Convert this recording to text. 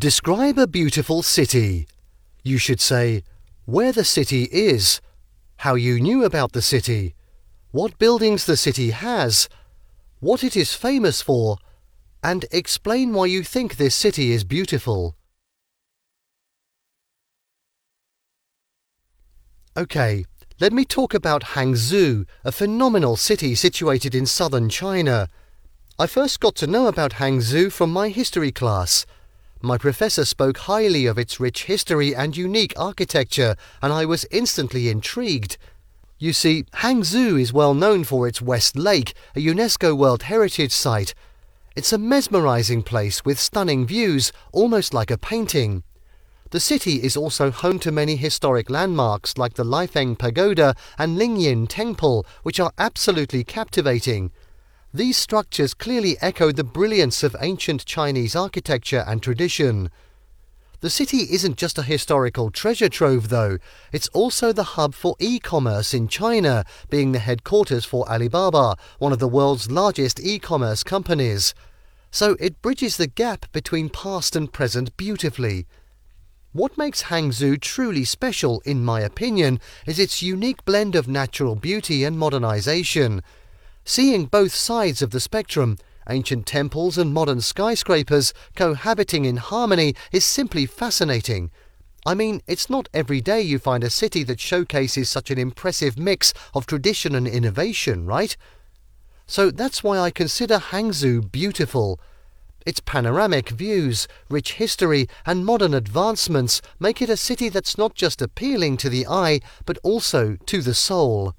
Describe a beautiful city. You should say where the city is, how you knew about the city, what buildings the city has, what it is famous for, and explain why you think this city is beautiful. OK, let me talk about Hangzhou, a phenomenal city situated in southern China. I first got to know about Hangzhou from my history class. My professor spoke highly of its rich history and unique architecture, and I was instantly intrigued. You see, Hangzhou is well known for its West Lake, a UNESCO World Heritage Site. It's a mesmerizing place with stunning views, almost like a painting. The city is also home to many historic landmarks like the Leifeng Pagoda and Lingyin Temple, which are absolutely captivating. These structures clearly echo the brilliance of ancient Chinese architecture and tradition. The city isn't just a historical treasure trove, though. It's also the hub for e commerce in China, being the headquarters for Alibaba, one of the world's largest e commerce companies. So it bridges the gap between past and present beautifully. What makes Hangzhou truly special, in my opinion, is its unique blend of natural beauty and modernization. Seeing both sides of the spectrum, ancient temples and modern skyscrapers cohabiting in harmony is simply fascinating. I mean, it's not every day you find a city that showcases such an impressive mix of tradition and innovation, right? So that's why I consider Hangzhou beautiful. Its panoramic views, rich history, and modern advancements make it a city that's not just appealing to the eye, but also to the soul.